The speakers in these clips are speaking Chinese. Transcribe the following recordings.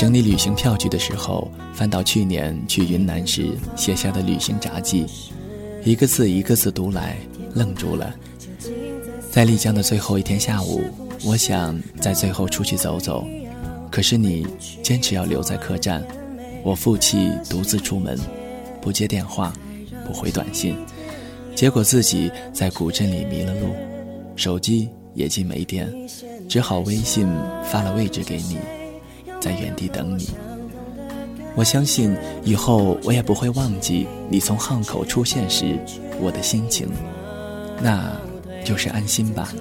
整理旅行票据的时候，翻到去年去云南时写下的旅行札记，一个字一个字读来，愣住了。在丽江的最后一天下午，我想在最后出去走走，可是你坚持要留在客栈，我负气独自出门，不接电话，不回短信，结果自己在古镇里迷了路，手机也进没电，只好微信发了位置给你，在原地等你。我相信以后我也不会忘记你从巷口出现时我的心情，那。就是安心吧，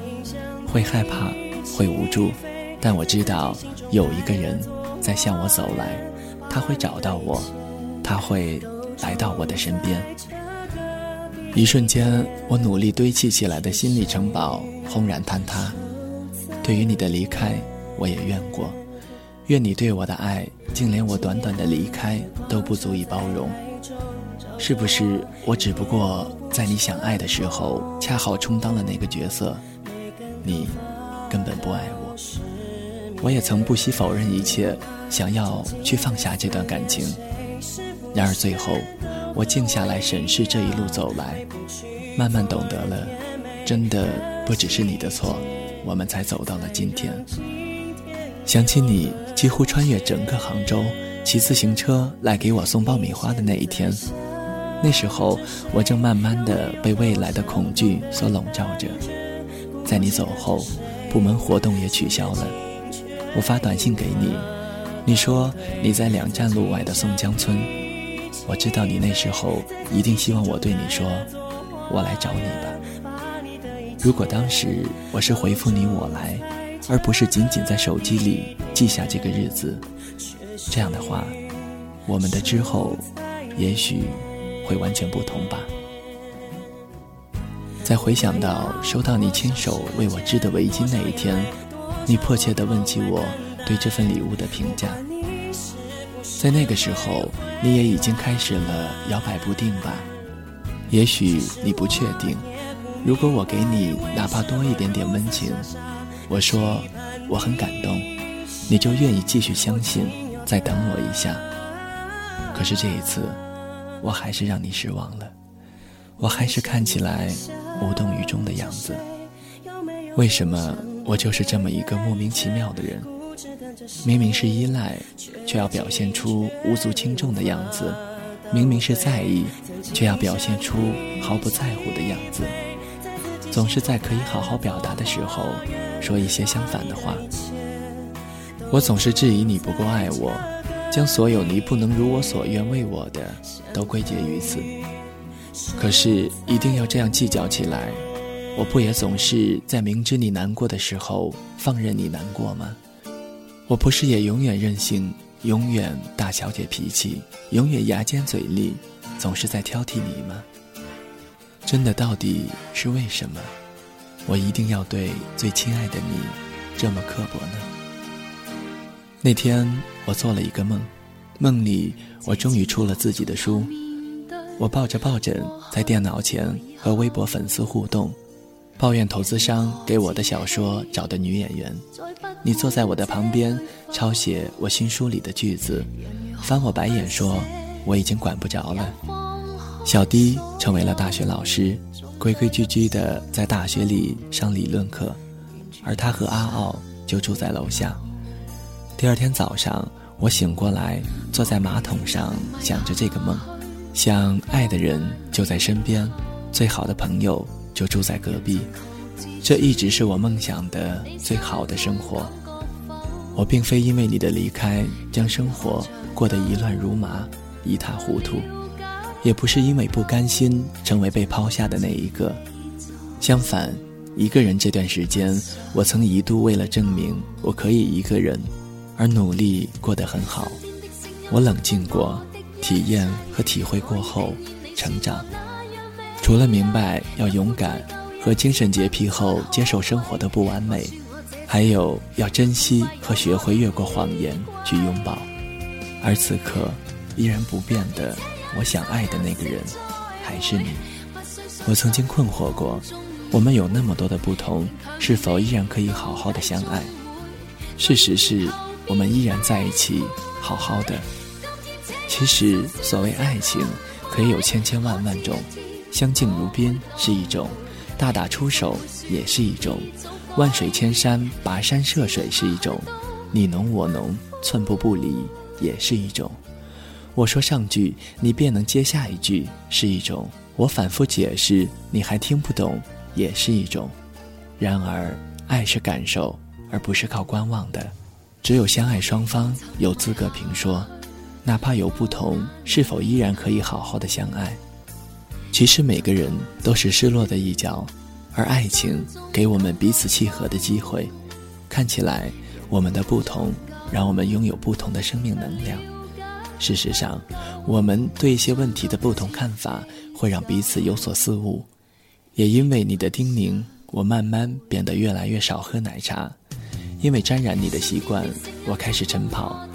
会害怕，会无助，但我知道有一个人在向我走来，他会找到我，他会来到我的身边。一瞬间，我努力堆砌起来的心理城堡轰然坍塌。对于你的离开，我也怨过，愿你对我的爱，竟连我短短的离开都不足以包容。是不是我只不过在你想爱的时候，恰好充当了那个角色？你根本不爱我。我也曾不惜否认一切，想要去放下这段感情。然而最后，我静下来审视这一路走来，慢慢懂得了，真的不只是你的错，我们才走到了今天。想起你几乎穿越整个杭州，骑自行车来给我送爆米花的那一天。那时候，我正慢慢的被未来的恐惧所笼罩着。在你走后，部门活动也取消了。我发短信给你，你说你在两站路外的宋江村。我知道你那时候一定希望我对你说：“我来找你吧。”如果当时我是回复你“我来”，而不是仅仅在手机里记下这个日子，这样的话，我们的之后，也许。会完全不同吧。在回想到收到你亲手为我织的围巾那一天，你迫切地问起我对这份礼物的评价。在那个时候，你也已经开始了摇摆不定吧？也许你不确定，如果我给你哪怕多一点点温情，我说我很感动，你就愿意继续相信，再等我一下。可是这一次。我还是让你失望了，我还是看起来无动于衷的样子。为什么我就是这么一个莫名其妙的人？明明是依赖，却要表现出无足轻重的样子；明明是在意，却要表现出毫不在乎的样子。总是在可以好好表达的时候，说一些相反的话。我总是质疑你不够爱我。将所有你不能如我所愿为我的，都归结于此。可是一定要这样计较起来，我不也总是在明知你难过的时候放任你难过吗？我不是也永远任性，永远大小姐脾气，永远牙尖嘴利，总是在挑剔你吗？真的到底是为什么，我一定要对最亲爱的你这么刻薄呢？那天我做了一个梦，梦里我终于出了自己的书，我抱着抱枕在电脑前和微博粉丝互动，抱怨投资商给我的小说找的女演员。你坐在我的旁边抄写我新书里的句子，翻我白眼说我已经管不着了。小迪成为了大学老师，规规矩矩的在大学里上理论课，而他和阿奥就住在楼下。第二天早上，我醒过来，坐在马桶上想着这个梦，想爱的人就在身边，最好的朋友就住在隔壁，这一直是我梦想的最好的生活。我并非因为你的离开将生活过得一乱如麻、一塌糊涂，也不是因为不甘心成为被抛下的那一个。相反，一个人这段时间，我曾一度为了证明我可以一个人。而努力过得很好，我冷静过，体验和体会过后，成长。除了明白要勇敢和精神洁癖后接受生活的不完美，还有要珍惜和学会越过谎言去拥抱。而此刻依然不变的，我想爱的那个人，还是你。我曾经困惑过，我们有那么多的不同，是否依然可以好好的相爱？事实是，我们依然在一起，好好的。其实，所谓爱情，可以有千千万万种，相敬如宾是一种，大打出手也是一种，万水千山，跋山涉水是一种，你侬我侬，寸步不离也是一种。我说上句，你便能接下一句，是一种；我反复解释，你还听不懂，也是一种。然而，爱是感受，而不是靠观望的。只有相爱双方有资格评说，哪怕有不同，是否依然可以好好的相爱？其实每个人都是失落的一角，而爱情给我们彼此契合的机会。看起来，我们的不同，让我们拥有不同的生命能量。事实上，我们对一些问题的不同看法，会让彼此有所思悟。也因为你的叮咛，我慢慢变得越来越少喝奶茶；因为沾染你的习惯，我开始晨跑，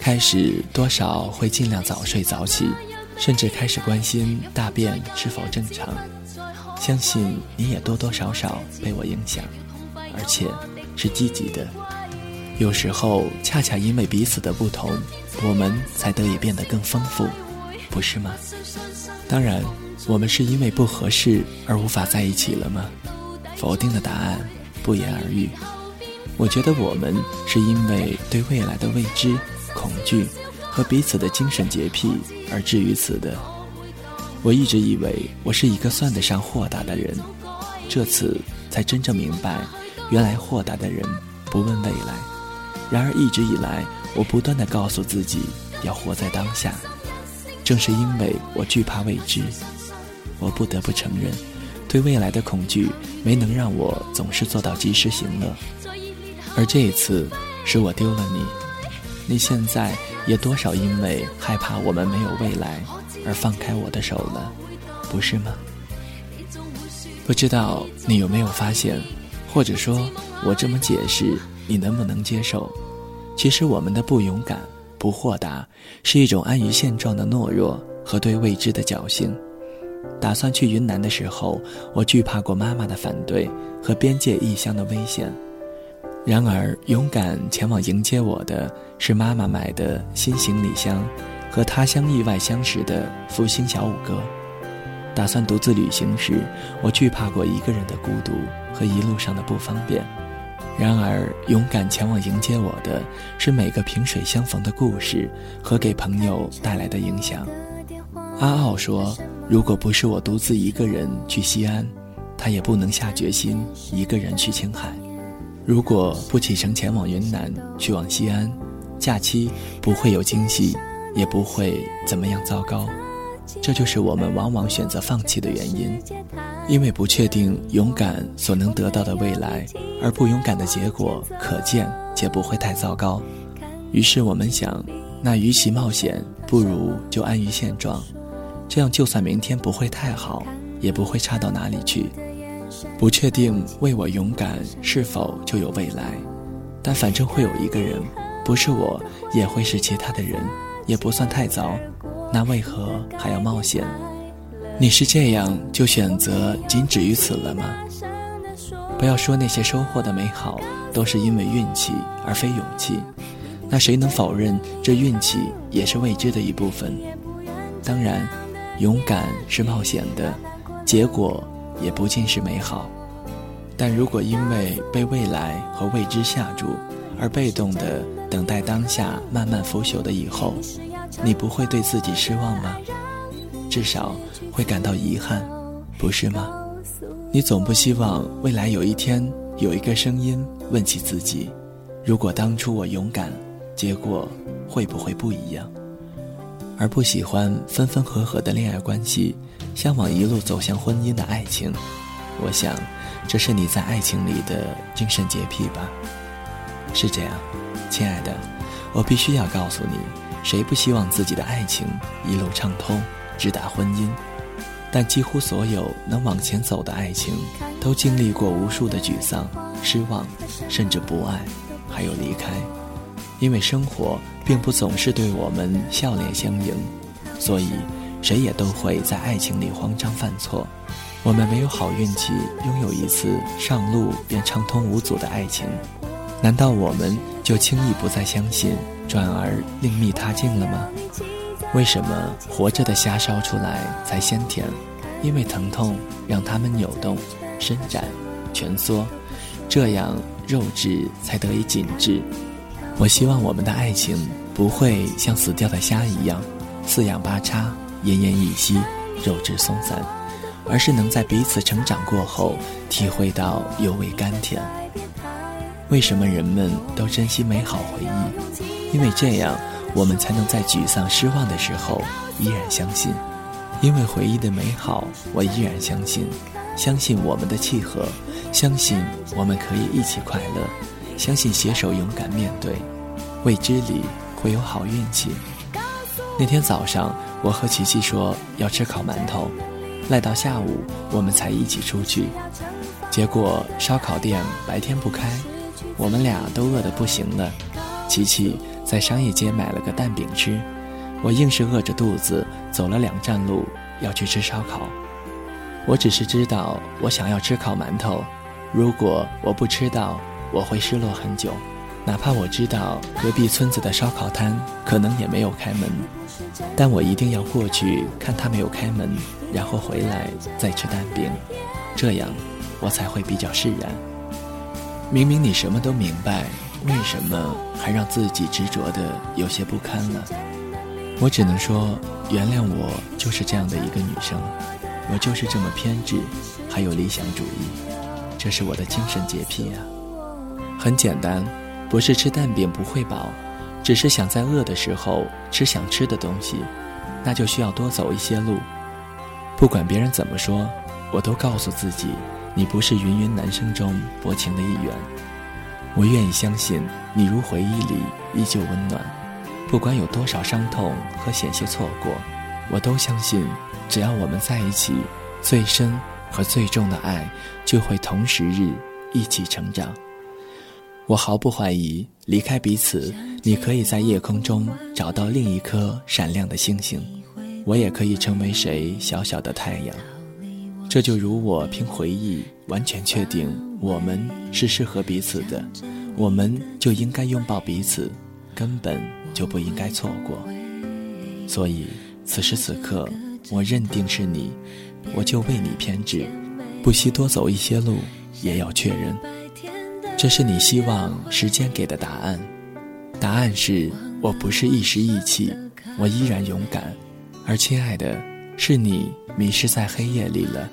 开始多少会尽量早睡早起，甚至开始关心大便是否正常。相信你也多多少少被我影响，而且是积极的。有时候，恰恰因为彼此的不同。我们才得以变得更丰富，不是吗？当然，我们是因为不合适而无法在一起了吗？否定的答案不言而喻。我觉得我们是因为对未来的未知、恐惧和彼此的精神洁癖而至于此的。我一直以为我是一个算得上豁达的人，这次才真正明白，原来豁达的人不问未来。然而一直以来。我不断的告诉自己要活在当下，正是因为我惧怕未知，我不得不承认，对未来的恐惧没能让我总是做到及时行乐。而这一次，是我丢了你，你现在也多少因为害怕我们没有未来而放开我的手了，不是吗？不知道你有没有发现，或者说我这么解释，你能不能接受？其实我们的不勇敢、不豁达，是一种安于现状的懦弱和对未知的侥幸。打算去云南的时候，我惧怕过妈妈的反对和边界异乡的危险。然而，勇敢前往迎接我的是妈妈买的新行李箱，和他乡意外相识的福星小五哥。打算独自旅行时，我惧怕过一个人的孤独和一路上的不方便。然而，勇敢前往迎接我的是每个萍水相逢的故事和给朋友带来的影响。阿傲说：“如果不是我独自一个人去西安，他也不能下决心一个人去青海。如果不启程前往云南，去往西安，假期不会有惊喜，也不会怎么样糟糕。这就是我们往往选择放弃的原因。”因为不确定勇敢所能得到的未来，而不勇敢的结果可见且不会太糟糕。于是我们想，那与其冒险，不如就安于现状。这样就算明天不会太好，也不会差到哪里去。不确定为我勇敢是否就有未来，但反正会有一个人，不是我，也会是其他的人，也不算太糟。那为何还要冒险？你是这样就选择仅止于此了吗？不要说那些收获的美好都是因为运气而非勇气，那谁能否认这运气也是未知的一部分？当然，勇敢是冒险的，结果也不尽是美好。但如果因为被未来和未知吓住而被动的等待当下慢慢腐朽的以后，你不会对自己失望吗？至少会感到遗憾，不是吗？你总不希望未来有一天有一个声音问起自己：如果当初我勇敢，结果会不会不一样？而不喜欢分分合合的恋爱关系，向往一路走向婚姻的爱情。我想，这是你在爱情里的精神洁癖吧？是这样，亲爱的，我必须要告诉你，谁不希望自己的爱情一路畅通？直达婚姻，但几乎所有能往前走的爱情，都经历过无数的沮丧、失望，甚至不爱，还有离开。因为生活并不总是对我们笑脸相迎，所以谁也都会在爱情里慌张犯错。我们没有好运气拥有一次上路便畅通无阻的爱情，难道我们就轻易不再相信，转而另觅他境了吗？为什么活着的虾烧出来才鲜甜？因为疼痛让它们扭动、伸展、蜷缩，这样肉质才得以紧致。我希望我们的爱情不会像死掉的虾一样，四仰八叉、奄奄一息、肉质松散，而是能在彼此成长过后，体会到尤为甘甜。为什么人们都珍惜美好回忆？因为这样，我们才能在沮丧、失望的时候依然相信。因为回忆的美好，我依然相信，相信我们的契合，相信我们可以一起快乐。相信携手勇敢面对，未知里会有好运气。那天早上，我和琪琪说要吃烤馒头，赖到下午我们才一起出去。结果烧烤店白天不开，我们俩都饿得不行了。琪琪在商业街买了个蛋饼吃，我硬是饿着肚子走了两站路要去吃烧烤。我只是知道我想要吃烤馒头，如果我不吃到。我会失落很久，哪怕我知道隔壁村子的烧烤摊可能也没有开门，但我一定要过去看他没有开门，然后回来再吃蛋饼，这样我才会比较释然。明明你什么都明白，为什么还让自己执着的有些不堪了？我只能说，原谅我就是这样的一个女生，我就是这么偏执，还有理想主义，这是我的精神洁癖啊。很简单，不是吃蛋饼不会饱，只是想在饿的时候吃想吃的东西，那就需要多走一些路。不管别人怎么说，我都告诉自己，你不是芸芸男生中薄情的一员。我愿意相信你如回忆里依旧温暖，不管有多少伤痛和险些错过，我都相信，只要我们在一起，最深和最重的爱就会同时日一起成长。我毫不怀疑，离开彼此，你可以在夜空中找到另一颗闪亮的星星，我也可以成为谁小小的太阳。这就如我凭回忆完全确定我们是适合彼此的，我们就应该拥抱彼此，根本就不应该错过。所以此时此刻，我认定是你，我就为你偏执，不惜多走一些路，也要确认。这是你希望时间给的答案，答案是我不是一时意气，我依然勇敢，而亲爱的，是你迷失在黑夜里了。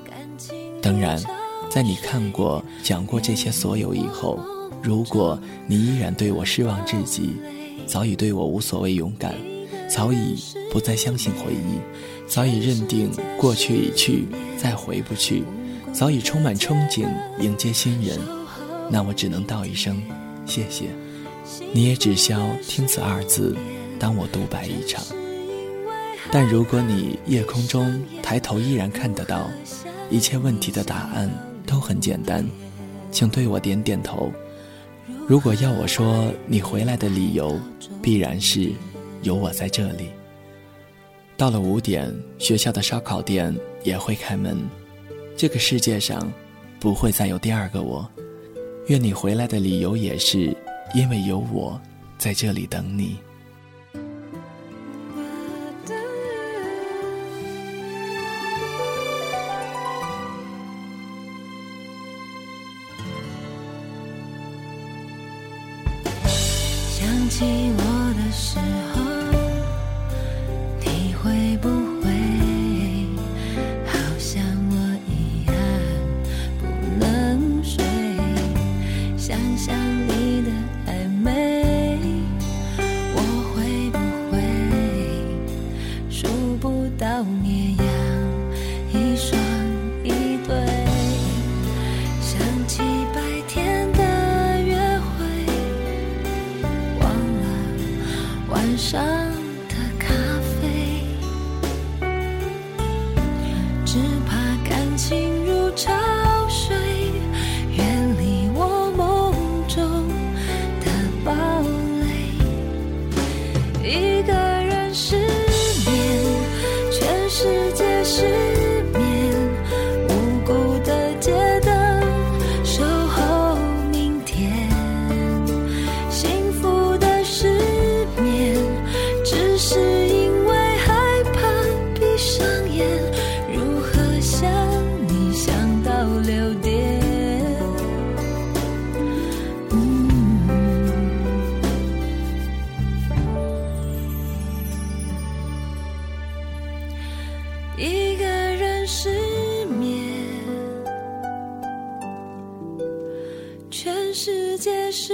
当然，在你看过、讲过这些所有以后，如果你依然对我失望至极，早已对我无所谓勇敢，早已不再相信回忆，早已认定过去已去，再回不去，早已充满憧憬迎接新人。那我只能道一声谢谢，你也只消听此二字，当我独白一场。但如果你夜空中抬头依然看得到，一切问题的答案都很简单，请对我点点头。如果要我说你回来的理由，必然是有我在这里。到了五点，学校的烧烤店也会开门，这个世界上不会再有第二个我。愿你回来的理由也是因为有我在这里等你。世世界是